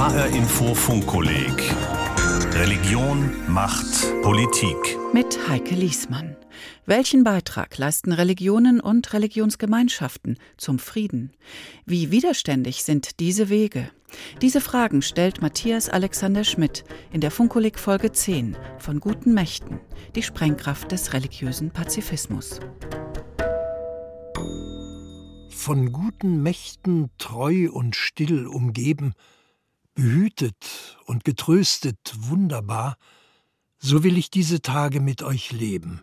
HR Info Funkkolleg Religion, Macht, Politik. Mit Heike Liesmann. Welchen Beitrag leisten Religionen und Religionsgemeinschaften zum Frieden? Wie widerständig sind diese Wege? Diese Fragen stellt Matthias Alexander Schmidt in der Funkkolleg Folge 10 von Guten Mächten, die Sprengkraft des religiösen Pazifismus. Von guten Mächten treu und still umgeben, behütet und getröstet wunderbar, so will ich diese Tage mit euch leben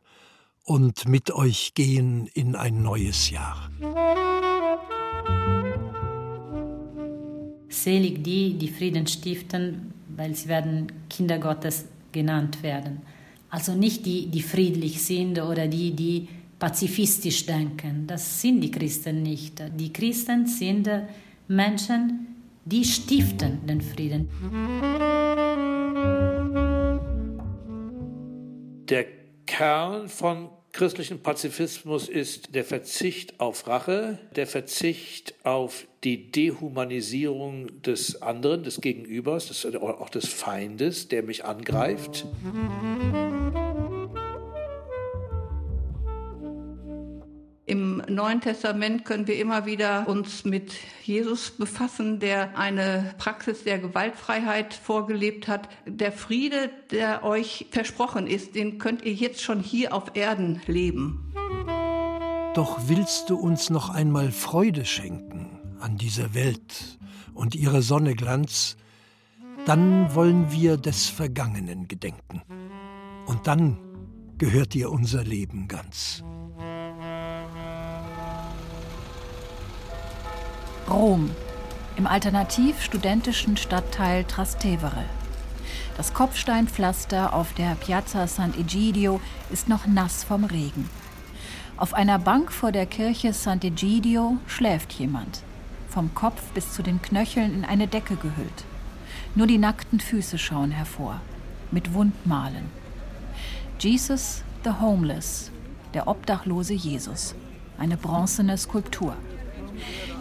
und mit euch gehen in ein neues Jahr. Selig die, die Frieden stiften, weil sie werden Kinder Gottes genannt werden. Also nicht die, die friedlich sind oder die, die pazifistisch denken. Das sind die Christen nicht. Die Christen sind Menschen, die stiften den Frieden. Der Kern von christlichen Pazifismus ist der Verzicht auf Rache, der Verzicht auf die Dehumanisierung des anderen, des Gegenübers, des, auch des Feindes, der mich angreift. Im Neuen Testament können wir immer wieder uns mit Jesus befassen, der eine Praxis der Gewaltfreiheit vorgelebt hat. Der Friede, der euch versprochen ist, den könnt ihr jetzt schon hier auf Erden leben. Doch willst du uns noch einmal Freude schenken an dieser Welt und ihrer Sonne Glanz, dann wollen wir des Vergangenen gedenken. Und dann gehört dir unser Leben ganz. Rom, im alternativ-studentischen Stadtteil Trastevere. Das Kopfsteinpflaster auf der Piazza Sant'Egidio ist noch nass vom Regen. Auf einer Bank vor der Kirche Sant'Egidio schläft jemand, vom Kopf bis zu den Knöcheln in eine Decke gehüllt. Nur die nackten Füße schauen hervor, mit Wundmalen. Jesus the Homeless, der obdachlose Jesus, eine bronzene Skulptur.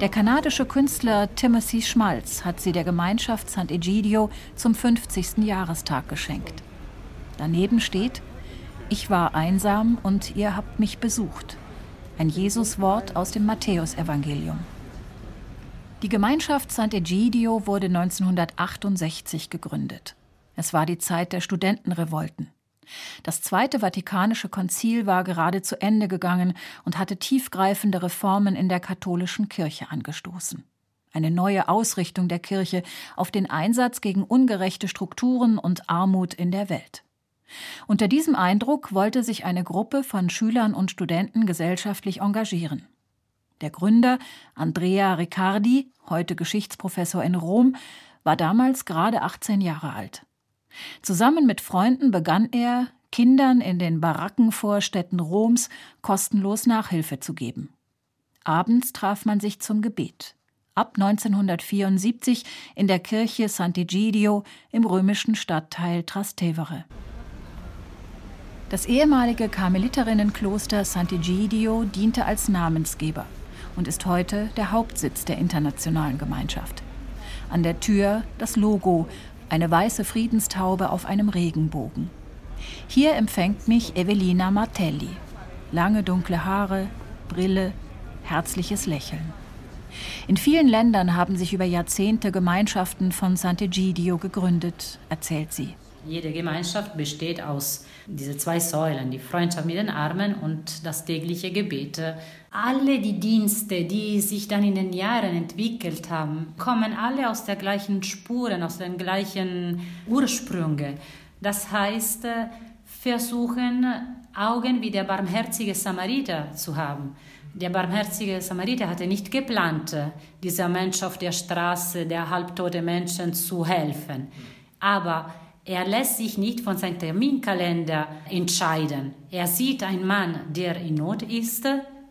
Der kanadische Künstler Timothy Schmalz hat sie der Gemeinschaft Sant'Egidio zum 50. Jahrestag geschenkt. Daneben steht, ich war einsam und ihr habt mich besucht. Ein Jesuswort aus dem Matthäusevangelium. Die Gemeinschaft Sant'Egidio wurde 1968 gegründet. Es war die Zeit der Studentenrevolten. Das Zweite Vatikanische Konzil war gerade zu Ende gegangen und hatte tiefgreifende Reformen in der katholischen Kirche angestoßen. Eine neue Ausrichtung der Kirche auf den Einsatz gegen ungerechte Strukturen und Armut in der Welt. Unter diesem Eindruck wollte sich eine Gruppe von Schülern und Studenten gesellschaftlich engagieren. Der Gründer, Andrea Riccardi, heute Geschichtsprofessor in Rom, war damals gerade 18 Jahre alt. Zusammen mit Freunden begann er, Kindern in den Barackenvorstädten Roms kostenlos Nachhilfe zu geben. Abends traf man sich zum Gebet. Ab 1974 in der Kirche Sant'Egidio im römischen Stadtteil Trastevere. Das ehemalige Karmeliterinnenkloster Sant'Egidio diente als Namensgeber und ist heute der Hauptsitz der internationalen Gemeinschaft. An der Tür das Logo eine weiße Friedenstaube auf einem Regenbogen. Hier empfängt mich Evelina Martelli. Lange dunkle Haare, Brille, herzliches Lächeln. In vielen Ländern haben sich über Jahrzehnte Gemeinschaften von Sant'Egidio gegründet, erzählt sie. Jede Gemeinschaft besteht aus diesen zwei Säulen, die Freundschaft mit den Armen und das tägliche Gebet. Alle die Dienste, die sich dann in den Jahren entwickelt haben, kommen alle aus der gleichen Spuren, aus den gleichen Ursprüngen. Das heißt, versuchen Augen wie der barmherzige Samariter zu haben. Der barmherzige Samariter hatte nicht geplant, dieser Mensch auf der Straße, der halbtote Menschen zu helfen. Aber er lässt sich nicht von seinem Terminkalender entscheiden. Er sieht einen Mann, der in Not ist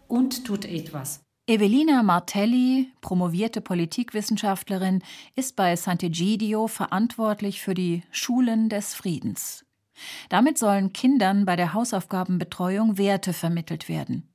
und tut etwas. Evelina Martelli, promovierte Politikwissenschaftlerin, ist bei Sant'Egidio verantwortlich für die Schulen des Friedens. Damit sollen Kindern bei der Hausaufgabenbetreuung Werte vermittelt werden.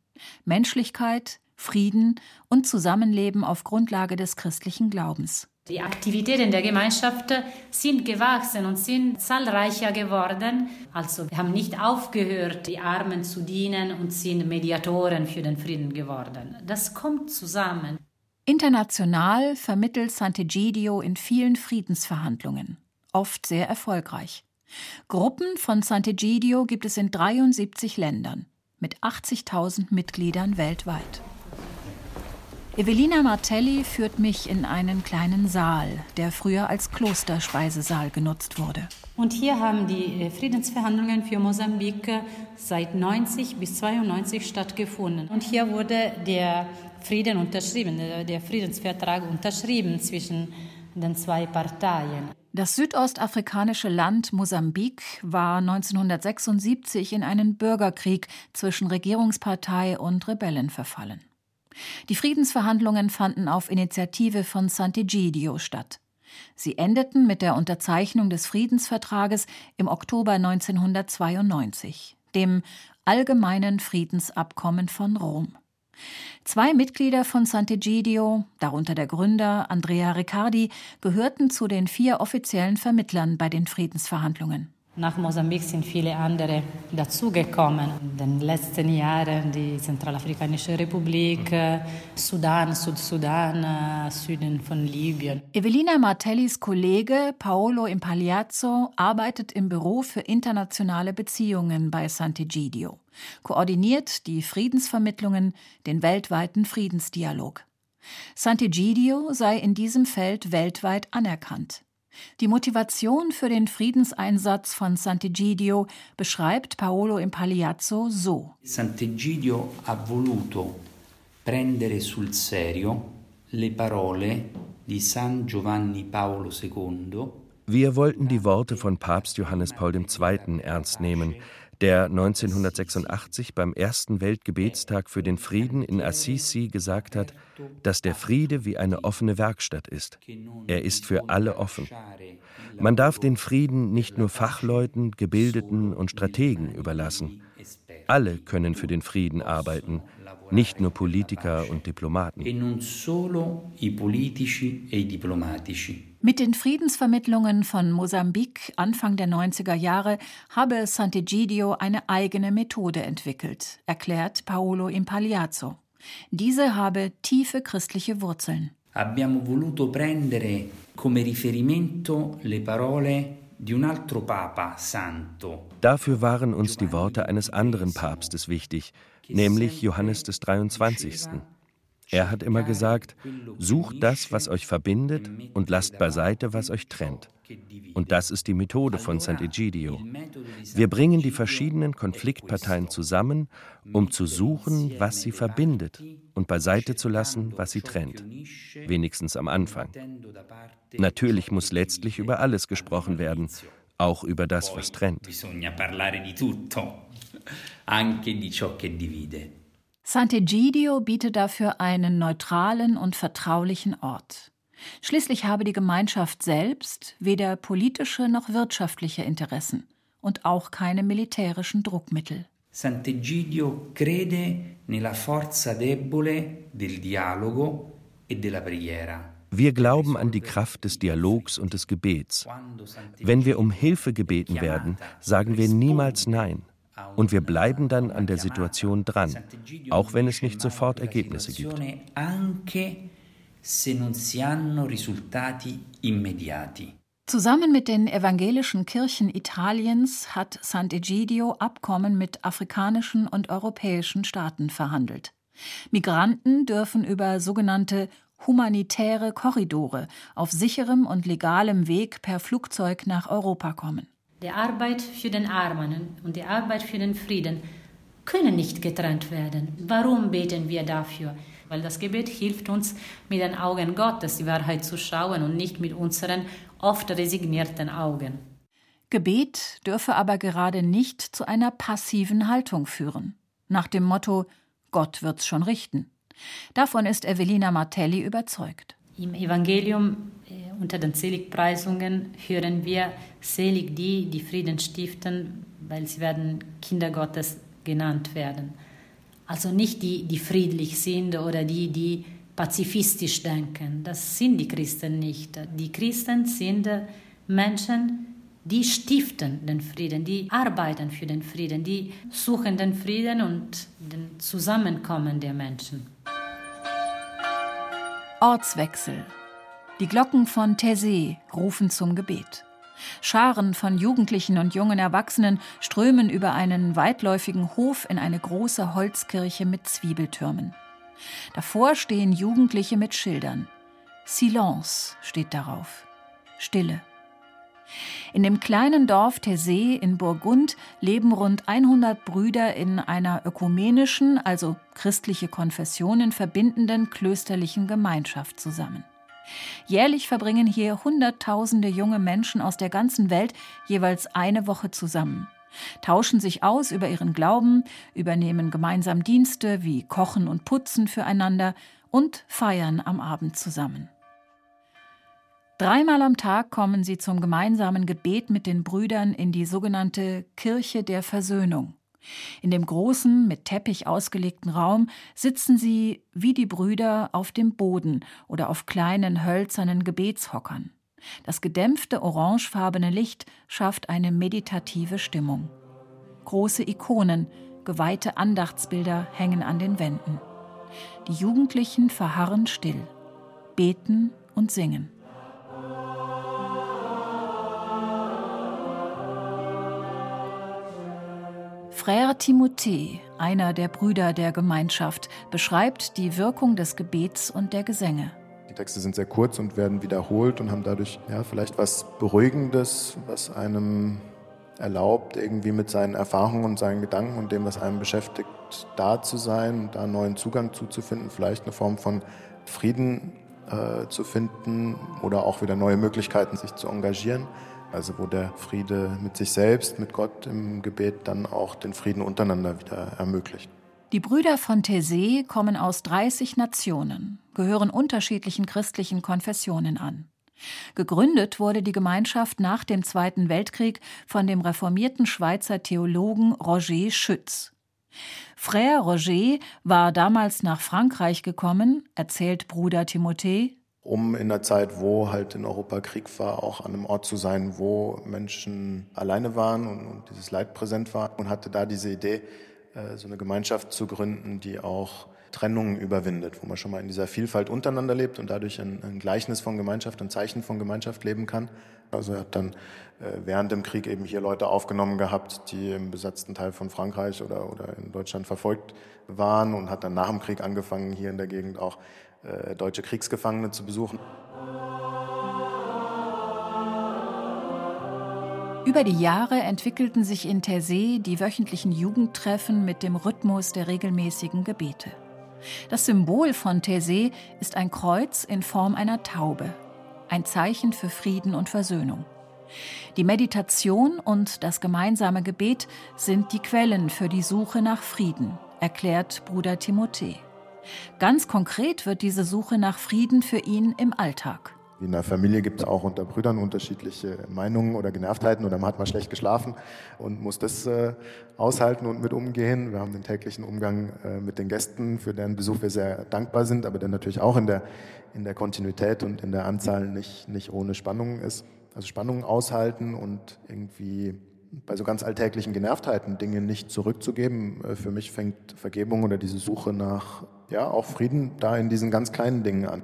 Menschlichkeit, Frieden und Zusammenleben auf Grundlage des christlichen Glaubens. Die Aktivitäten der Gemeinschaft sind gewachsen und sind zahlreicher geworden. Also wir haben nicht aufgehört, die Armen zu dienen und sind Mediatoren für den Frieden geworden. Das kommt zusammen. International vermittelt Sant'Egidio in vielen Friedensverhandlungen, oft sehr erfolgreich. Gruppen von Sant'Egidio gibt es in 73 Ländern mit 80.000 Mitgliedern weltweit. Evelina Martelli führt mich in einen kleinen Saal, der früher als Klosterspeisesaal genutzt wurde. Und hier haben die äh, Friedensverhandlungen für Mosambik äh, seit 90 bis 92 stattgefunden. Und hier wurde der Frieden unterschrieben, äh, der Friedensvertrag unterschrieben zwischen den zwei Parteien. Das südostafrikanische Land Mosambik war 1976 in einen Bürgerkrieg zwischen Regierungspartei und Rebellen verfallen. Die Friedensverhandlungen fanden auf Initiative von Sant'Egidio statt. Sie endeten mit der Unterzeichnung des Friedensvertrages im Oktober 1992, dem Allgemeinen Friedensabkommen von Rom. Zwei Mitglieder von Sant'Egidio, darunter der Gründer Andrea Riccardi, gehörten zu den vier offiziellen Vermittlern bei den Friedensverhandlungen. Nach Mosambik sind viele andere dazugekommen. In den letzten Jahren die Zentralafrikanische Republik, Sudan, Südsudan, Süden von Libyen. Evelina Martellis Kollege Paolo Impagliazzo arbeitet im Büro für internationale Beziehungen bei Sant'Egidio, koordiniert die Friedensvermittlungen, den weltweiten Friedensdialog. Sant'Egidio sei in diesem Feld weltweit anerkannt. Die Motivation für den Friedenseinsatz von Sant'Egidio beschreibt Paolo Impagliazzo so. Sant'Egidio ha voluto prendere sul serio le parole di San Giovanni Paolo II. Wir wollten die Worte von Papst Johannes Paul II. ernst nehmen, der 1986 beim ersten Weltgebetstag für den Frieden in Assisi gesagt hat, dass der Friede wie eine offene Werkstatt ist. Er ist für alle offen. Man darf den Frieden nicht nur Fachleuten, Gebildeten und Strategen überlassen. Alle können für den Frieden arbeiten, nicht nur Politiker und Diplomaten. Mit den Friedensvermittlungen von Mosambik Anfang der 90er Jahre habe Sant'Egidio eine eigene Methode entwickelt, erklärt Paolo Impagliazzo. Diese habe tiefe christliche Wurzeln. Abbiamo voluto prendere come riferimento le parole Dafür waren uns die Worte eines anderen Papstes wichtig, nämlich Johannes des 23. Er hat immer gesagt, sucht das, was euch verbindet, und lasst beiseite, was euch trennt. Und das ist die Methode von Sant'Egidio. Wir bringen die verschiedenen Konfliktparteien zusammen, um zu suchen, was sie verbindet, und beiseite zu lassen, was sie trennt. Wenigstens am Anfang. Natürlich muss letztlich über alles gesprochen werden, auch über das, was trennt anche di ciò che divide. Sant'Egidio bietet dafür einen neutralen und vertraulichen Ort. Schließlich habe die Gemeinschaft selbst weder politische noch wirtschaftliche Interessen und auch keine militärischen Druckmittel. Sant'Egidio crede nella forza debole del dialogo e della preghiera. Wir glauben an die Kraft des Dialogs und des Gebets. Wenn wir um Hilfe gebeten werden, sagen wir niemals Nein. Und wir bleiben dann an der Situation dran, auch wenn es nicht sofort Ergebnisse gibt. Zusammen mit den evangelischen Kirchen Italiens hat Sant'Egidio Abkommen mit afrikanischen und europäischen Staaten verhandelt. Migranten dürfen über sogenannte humanitäre Korridore auf sicherem und legalem Weg per Flugzeug nach Europa kommen. Die Arbeit für den Armen und die Arbeit für den Frieden können nicht getrennt werden. Warum beten wir dafür? Weil das Gebet hilft uns, mit den Augen Gottes die Wahrheit zu schauen und nicht mit unseren oft resignierten Augen. Gebet dürfe aber gerade nicht zu einer passiven Haltung führen. Nach dem Motto Gott wird's schon richten. Davon ist Evelina Martelli überzeugt. Im Evangelium unter den Seligpreisungen hören wir, selig die, die Frieden stiften, weil sie werden Kinder Gottes genannt werden. Also nicht die, die friedlich sind oder die, die pazifistisch denken. Das sind die Christen nicht. Die Christen sind Menschen, die stiften den Frieden, die arbeiten für den Frieden, die suchen den Frieden und den Zusammenkommen der Menschen. Ortswechsel. Die Glocken von Taizé rufen zum Gebet. Scharen von Jugendlichen und jungen Erwachsenen strömen über einen weitläufigen Hof in eine große Holzkirche mit Zwiebeltürmen. Davor stehen Jugendliche mit Schildern. Silence steht darauf. Stille. In dem kleinen Dorf Tessé in Burgund leben rund 100 Brüder in einer ökumenischen, also christliche Konfessionen verbindenden klösterlichen Gemeinschaft zusammen. Jährlich verbringen hier Hunderttausende junge Menschen aus der ganzen Welt jeweils eine Woche zusammen, tauschen sich aus über ihren Glauben, übernehmen gemeinsam Dienste wie Kochen und Putzen füreinander und feiern am Abend zusammen. Dreimal am Tag kommen sie zum gemeinsamen Gebet mit den Brüdern in die sogenannte Kirche der Versöhnung. In dem großen, mit Teppich ausgelegten Raum sitzen sie wie die Brüder auf dem Boden oder auf kleinen hölzernen Gebetshockern. Das gedämpfte orangefarbene Licht schafft eine meditative Stimmung. Große Ikonen, geweihte Andachtsbilder hängen an den Wänden. Die Jugendlichen verharren still, beten und singen. Frère Timothée, einer der Brüder der Gemeinschaft, beschreibt die Wirkung des Gebets und der Gesänge. Die Texte sind sehr kurz und werden wiederholt und haben dadurch ja, vielleicht was Beruhigendes, was einem erlaubt, irgendwie mit seinen Erfahrungen und seinen Gedanken und dem, was einem beschäftigt, da zu sein und da einen neuen Zugang zuzufinden, vielleicht eine Form von Frieden äh, zu finden oder auch wieder neue Möglichkeiten, sich zu engagieren. Also wo der Friede mit sich selbst, mit Gott im Gebet dann auch den Frieden untereinander wieder ermöglicht. Die Brüder von Thésée kommen aus 30 Nationen, gehören unterschiedlichen christlichen Konfessionen an. Gegründet wurde die Gemeinschaft nach dem Zweiten Weltkrieg von dem reformierten Schweizer Theologen Roger Schütz. Frère Roger war damals nach Frankreich gekommen, erzählt Bruder Timothée, um in der Zeit, wo halt in Europa Krieg war, auch an einem Ort zu sein, wo Menschen alleine waren und, und dieses Leid präsent war und hatte da diese Idee, äh, so eine Gemeinschaft zu gründen, die auch Trennungen überwindet, wo man schon mal in dieser Vielfalt untereinander lebt und dadurch ein, ein Gleichnis von Gemeinschaft, ein Zeichen von Gemeinschaft leben kann. Also er hat dann äh, während dem Krieg eben hier Leute aufgenommen gehabt, die im besetzten Teil von Frankreich oder, oder in Deutschland verfolgt waren und hat dann nach dem Krieg angefangen, hier in der Gegend auch äh, deutsche Kriegsgefangene zu besuchen. Über die Jahre entwickelten sich in Taizé die wöchentlichen Jugendtreffen mit dem Rhythmus der regelmäßigen Gebete. Das Symbol von Taizé ist ein Kreuz in Form einer Taube, ein Zeichen für Frieden und Versöhnung. Die Meditation und das gemeinsame Gebet sind die Quellen für die Suche nach Frieden, erklärt Bruder Timothée. Ganz konkret wird diese Suche nach Frieden für ihn im Alltag. In der Familie gibt es auch unter Brüdern unterschiedliche Meinungen oder Genervtheiten oder man hat mal schlecht geschlafen und muss das äh, aushalten und mit umgehen. Wir haben den täglichen Umgang äh, mit den Gästen, für deren Besuch wir sehr dankbar sind, aber der natürlich auch in der, in der Kontinuität und in der Anzahl nicht, nicht ohne Spannungen ist. Also Spannungen aushalten und irgendwie bei so ganz alltäglichen Genervtheiten Dinge nicht zurückzugeben. Äh, für mich fängt Vergebung oder diese Suche nach ja, auch Frieden da in diesen ganz kleinen Dingen an.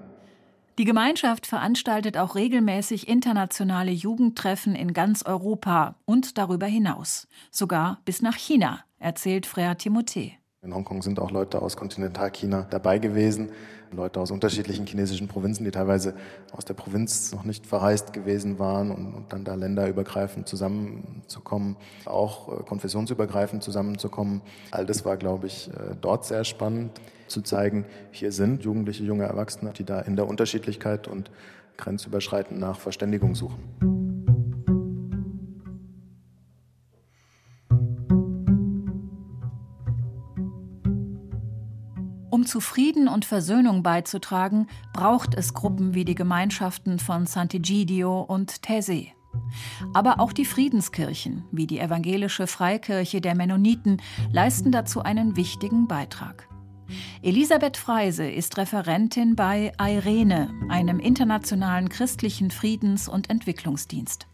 Die Gemeinschaft veranstaltet auch regelmäßig internationale Jugendtreffen in ganz Europa und darüber hinaus, sogar bis nach China, erzählt Frère Timothée. In Hongkong sind auch Leute aus Kontinentalchina dabei gewesen, Leute aus unterschiedlichen chinesischen Provinzen, die teilweise aus der Provinz noch nicht verreist gewesen waren und, und dann da länderübergreifend zusammenzukommen, auch äh, konfessionsübergreifend zusammenzukommen. All das war, glaube ich, äh, dort sehr spannend zu zeigen, hier sind Jugendliche, junge Erwachsene, die da in der Unterschiedlichkeit und grenzüberschreitend nach Verständigung suchen. Zu Frieden und Versöhnung beizutragen, braucht es Gruppen wie die Gemeinschaften von Sant'Egidio und Taizé. Aber auch die Friedenskirchen, wie die evangelische Freikirche der Mennoniten, leisten dazu einen wichtigen Beitrag. Elisabeth Freise ist Referentin bei Irene, einem internationalen christlichen Friedens- und Entwicklungsdienst.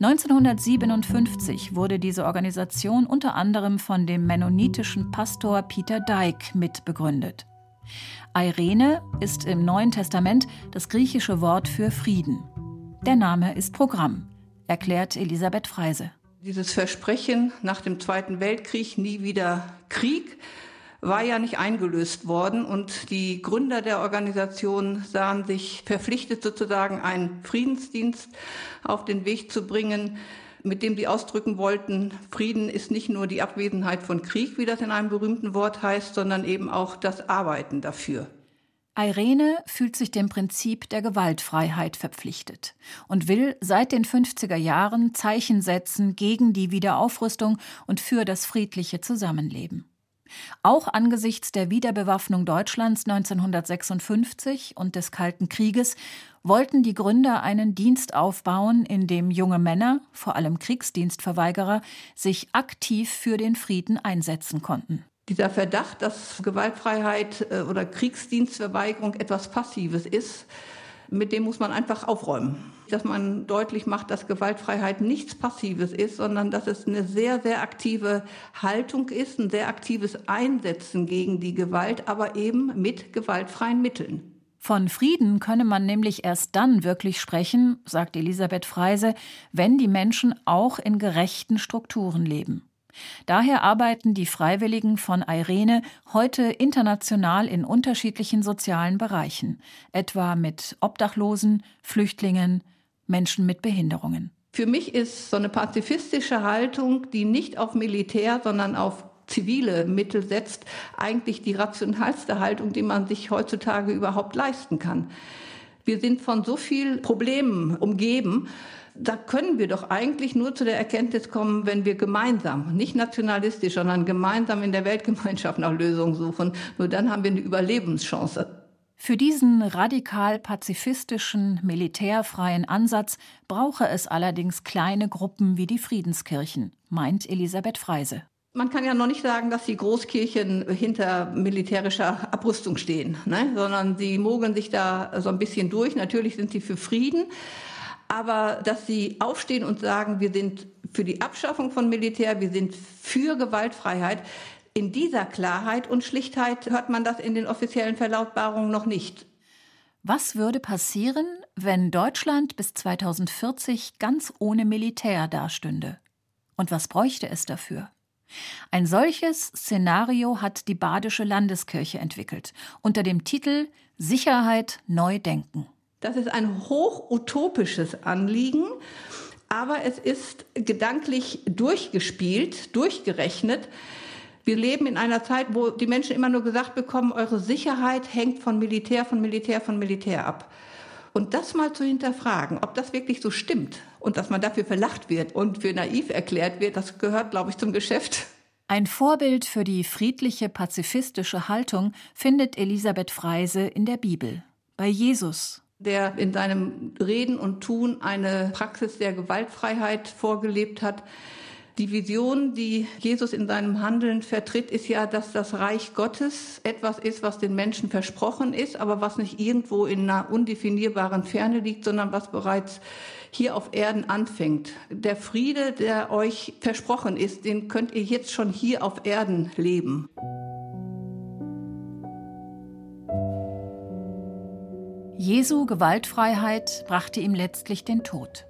1957 wurde diese Organisation unter anderem von dem mennonitischen Pastor Peter Dyke mitbegründet. Irene ist im Neuen Testament das griechische Wort für Frieden. Der Name ist Programm, erklärt Elisabeth Freise. Dieses Versprechen nach dem Zweiten Weltkrieg nie wieder Krieg war ja nicht eingelöst worden und die Gründer der Organisation sahen sich verpflichtet, sozusagen einen Friedensdienst auf den Weg zu bringen, mit dem sie ausdrücken wollten, Frieden ist nicht nur die Abwesenheit von Krieg, wie das in einem berühmten Wort heißt, sondern eben auch das Arbeiten dafür. Irene fühlt sich dem Prinzip der Gewaltfreiheit verpflichtet und will seit den 50er Jahren Zeichen setzen gegen die Wiederaufrüstung und für das friedliche Zusammenleben. Auch angesichts der Wiederbewaffnung Deutschlands 1956 und des Kalten Krieges wollten die Gründer einen Dienst aufbauen, in dem junge Männer, vor allem Kriegsdienstverweigerer, sich aktiv für den Frieden einsetzen konnten. Dieser Verdacht, dass Gewaltfreiheit äh, oder Kriegsdienstverweigerung etwas Passives ist, mit dem muss man einfach aufräumen. Dass man deutlich macht, dass Gewaltfreiheit nichts Passives ist, sondern dass es eine sehr, sehr aktive Haltung ist, ein sehr aktives Einsetzen gegen die Gewalt, aber eben mit gewaltfreien Mitteln. Von Frieden könne man nämlich erst dann wirklich sprechen, sagt Elisabeth Freise, wenn die Menschen auch in gerechten Strukturen leben. Daher arbeiten die Freiwilligen von Irene heute international in unterschiedlichen sozialen Bereichen, etwa mit Obdachlosen, Flüchtlingen, Menschen mit Behinderungen. Für mich ist so eine pazifistische Haltung, die nicht auf Militär, sondern auf zivile Mittel setzt, eigentlich die rationalste Haltung, die man sich heutzutage überhaupt leisten kann. Wir sind von so vielen Problemen umgeben, da können wir doch eigentlich nur zu der Erkenntnis kommen, wenn wir gemeinsam, nicht nationalistisch, sondern gemeinsam in der Weltgemeinschaft nach Lösungen suchen. Nur dann haben wir eine Überlebenschance. Für diesen radikal pazifistischen, militärfreien Ansatz brauche es allerdings kleine Gruppen wie die Friedenskirchen, meint Elisabeth Freise. Man kann ja noch nicht sagen, dass die Großkirchen hinter militärischer Abrüstung stehen, ne? sondern sie mogeln sich da so ein bisschen durch. Natürlich sind sie für Frieden, aber dass sie aufstehen und sagen, wir sind für die Abschaffung von Militär, wir sind für Gewaltfreiheit, in dieser Klarheit und Schlichtheit hört man das in den offiziellen Verlautbarungen noch nicht. Was würde passieren, wenn Deutschland bis 2040 ganz ohne Militär dastünde? Und was bräuchte es dafür? Ein solches Szenario hat die Badische Landeskirche entwickelt unter dem Titel Sicherheit neu denken. Das ist ein hochutopisches Anliegen, aber es ist gedanklich durchgespielt, durchgerechnet. Wir leben in einer Zeit, wo die Menschen immer nur gesagt bekommen, eure Sicherheit hängt von Militär, von Militär, von Militär ab. Und das mal zu hinterfragen, ob das wirklich so stimmt und dass man dafür verlacht wird und für naiv erklärt wird, das gehört, glaube ich, zum Geschäft. Ein Vorbild für die friedliche, pazifistische Haltung findet Elisabeth Freise in der Bibel, bei Jesus, der in seinem Reden und Tun eine Praxis der Gewaltfreiheit vorgelebt hat. Die Vision, die Jesus in seinem Handeln vertritt, ist ja, dass das Reich Gottes etwas ist, was den Menschen versprochen ist, aber was nicht irgendwo in einer undefinierbaren Ferne liegt, sondern was bereits hier auf Erden anfängt. Der Friede, der euch versprochen ist, den könnt ihr jetzt schon hier auf Erden leben. Jesu Gewaltfreiheit brachte ihm letztlich den Tod.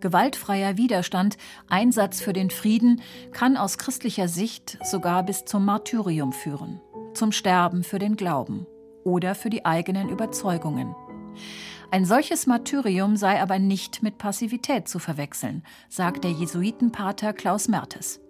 Gewaltfreier Widerstand, Einsatz für den Frieden kann aus christlicher Sicht sogar bis zum Martyrium führen, zum Sterben für den Glauben oder für die eigenen Überzeugungen. Ein solches Martyrium sei aber nicht mit Passivität zu verwechseln, sagt der Jesuitenpater Klaus Mertes.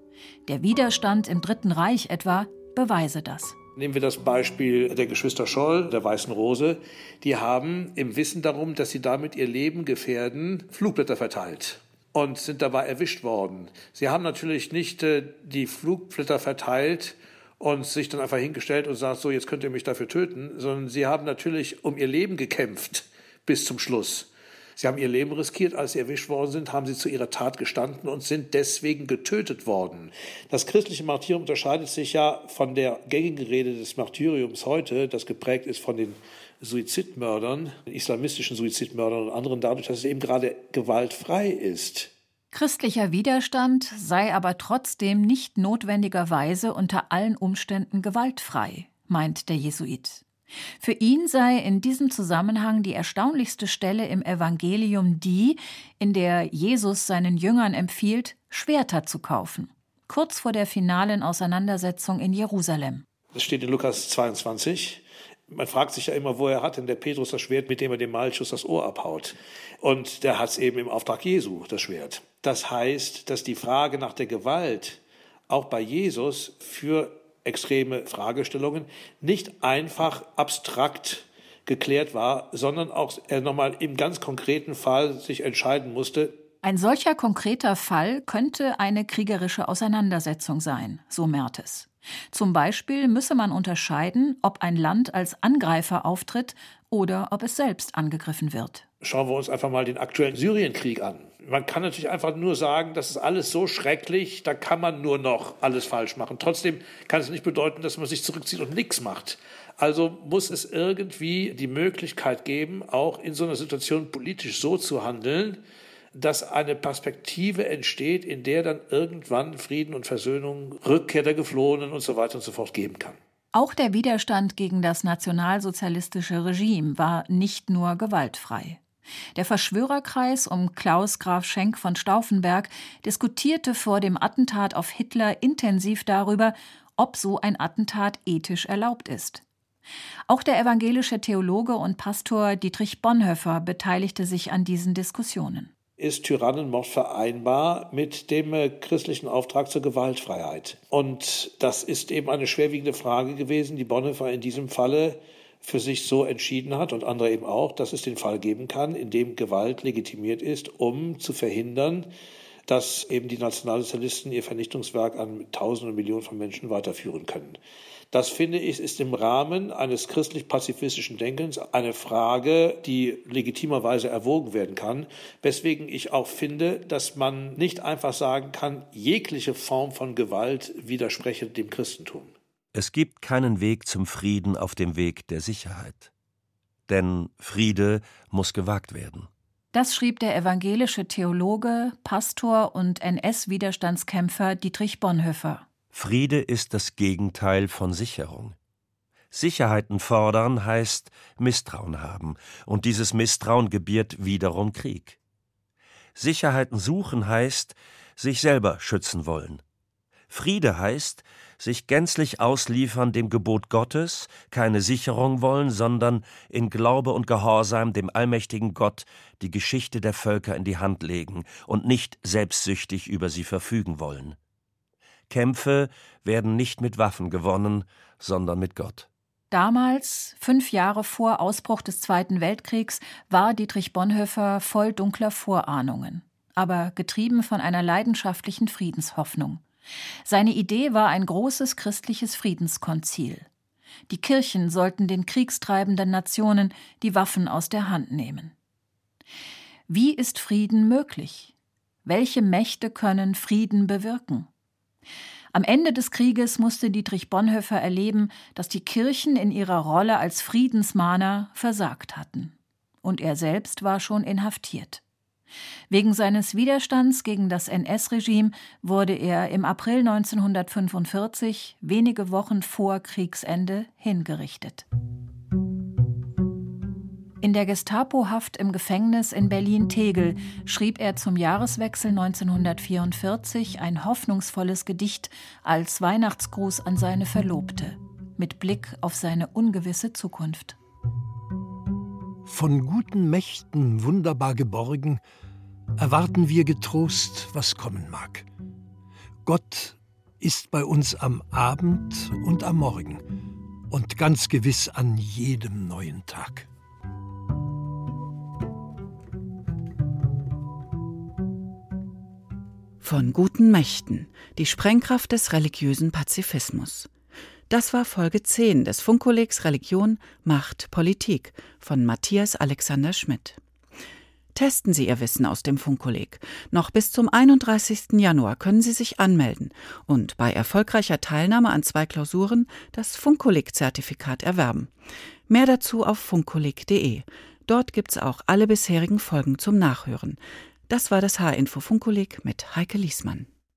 Der Widerstand im Dritten Reich etwa beweise das. Nehmen wir das Beispiel der Geschwister Scholl, der Weißen Rose. Die haben im Wissen darum, dass sie damit ihr Leben gefährden, Flugblätter verteilt und sind dabei erwischt worden. Sie haben natürlich nicht äh, die Flugblätter verteilt und sich dann einfach hingestellt und sagt, so, jetzt könnt ihr mich dafür töten, sondern sie haben natürlich um ihr Leben gekämpft bis zum Schluss. Sie haben ihr Leben riskiert, als sie erwischt worden sind, haben sie zu ihrer Tat gestanden und sind deswegen getötet worden. Das christliche Martyrium unterscheidet sich ja von der gängigen Rede des Martyriums heute, das geprägt ist von den Suizidmördern, islamistischen Suizidmördern und anderen, dadurch, dass es eben gerade gewaltfrei ist. Christlicher Widerstand sei aber trotzdem nicht notwendigerweise unter allen Umständen gewaltfrei, meint der Jesuit. Für ihn sei in diesem Zusammenhang die erstaunlichste Stelle im Evangelium die, in der Jesus seinen Jüngern empfiehlt, Schwerter zu kaufen, kurz vor der finalen Auseinandersetzung in Jerusalem. Das steht in Lukas 22. Man fragt sich ja immer, woher hat denn der Petrus das Schwert, mit dem er dem Malchus das Ohr abhaut? Und der hat es eben im Auftrag Jesu, das Schwert. Das heißt, dass die Frage nach der Gewalt auch bei Jesus für extreme Fragestellungen nicht einfach abstrakt geklärt war, sondern auch er nochmal im ganz konkreten Fall sich entscheiden musste. Ein solcher konkreter Fall könnte eine kriegerische Auseinandersetzung sein, so Mertes. Zum Beispiel müsse man unterscheiden, ob ein Land als Angreifer auftritt oder ob es selbst angegriffen wird. Schauen wir uns einfach mal den aktuellen Syrienkrieg an man kann natürlich einfach nur sagen, das ist alles so schrecklich, da kann man nur noch alles falsch machen. Trotzdem kann es nicht bedeuten, dass man sich zurückzieht und nichts macht. Also muss es irgendwie die Möglichkeit geben, auch in so einer Situation politisch so zu handeln, dass eine Perspektive entsteht, in der dann irgendwann Frieden und Versöhnung, Rückkehr der Geflohenen und so weiter und so fort geben kann. Auch der Widerstand gegen das nationalsozialistische Regime war nicht nur gewaltfrei. Der Verschwörerkreis um Klaus Graf Schenk von Stauffenberg diskutierte vor dem Attentat auf Hitler intensiv darüber, ob so ein Attentat ethisch erlaubt ist. Auch der evangelische Theologe und Pastor Dietrich Bonhoeffer beteiligte sich an diesen Diskussionen. Ist Tyrannenmord vereinbar mit dem äh, christlichen Auftrag zur Gewaltfreiheit? Und das ist eben eine schwerwiegende Frage gewesen, die Bonhoeffer in diesem Falle für sich so entschieden hat und andere eben auch, dass es den Fall geben kann, in dem Gewalt legitimiert ist, um zu verhindern, dass eben die Nationalsozialisten ihr Vernichtungswerk an Tausenden und Millionen von Menschen weiterführen können. Das finde ich ist im Rahmen eines christlich-pazifistischen Denkens eine Frage, die legitimerweise erwogen werden kann, weswegen ich auch finde, dass man nicht einfach sagen kann, jegliche Form von Gewalt widerspreche dem Christentum. Es gibt keinen Weg zum Frieden auf dem Weg der Sicherheit. Denn Friede muss gewagt werden. Das schrieb der evangelische Theologe, Pastor und NS-Widerstandskämpfer Dietrich Bonhoeffer. Friede ist das Gegenteil von Sicherung. Sicherheiten fordern heißt Misstrauen haben, und dieses Misstrauen gebiert wiederum Krieg. Sicherheiten suchen heißt sich selber schützen wollen. Friede heißt sich gänzlich ausliefern dem Gebot Gottes, keine Sicherung wollen, sondern in Glaube und Gehorsam dem allmächtigen Gott die Geschichte der Völker in die Hand legen und nicht selbstsüchtig über sie verfügen wollen. Kämpfe werden nicht mit Waffen gewonnen, sondern mit Gott. Damals, fünf Jahre vor Ausbruch des Zweiten Weltkriegs, war Dietrich Bonhoeffer voll dunkler Vorahnungen, aber getrieben von einer leidenschaftlichen Friedenshoffnung. Seine Idee war ein großes christliches Friedenskonzil. Die Kirchen sollten den kriegstreibenden Nationen die Waffen aus der Hand nehmen. Wie ist Frieden möglich? Welche Mächte können Frieden bewirken? Am Ende des Krieges musste Dietrich Bonhoeffer erleben, dass die Kirchen in ihrer Rolle als Friedensmahner versagt hatten. Und er selbst war schon inhaftiert. Wegen seines Widerstands gegen das NS-Regime wurde er im April 1945, wenige Wochen vor Kriegsende, hingerichtet. In der Gestapo-Haft im Gefängnis in Berlin-Tegel schrieb er zum Jahreswechsel 1944 ein hoffnungsvolles Gedicht als Weihnachtsgruß an seine Verlobte, mit Blick auf seine ungewisse Zukunft. Von guten Mächten wunderbar geborgen, erwarten wir getrost, was kommen mag. Gott ist bei uns am Abend und am Morgen und ganz gewiss an jedem neuen Tag. Von guten Mächten, die Sprengkraft des religiösen Pazifismus. Das war Folge 10 des Funkkollegs Religion, Macht, Politik von Matthias Alexander Schmidt. Testen Sie Ihr Wissen aus dem Funkkolleg. Noch bis zum 31. Januar können Sie sich anmelden und bei erfolgreicher Teilnahme an zwei Klausuren das Funkkolleg-Zertifikat erwerben. Mehr dazu auf funkkolleg.de. Dort gibt's auch alle bisherigen Folgen zum Nachhören. Das war das H-Info Funkkolleg mit Heike Liesmann.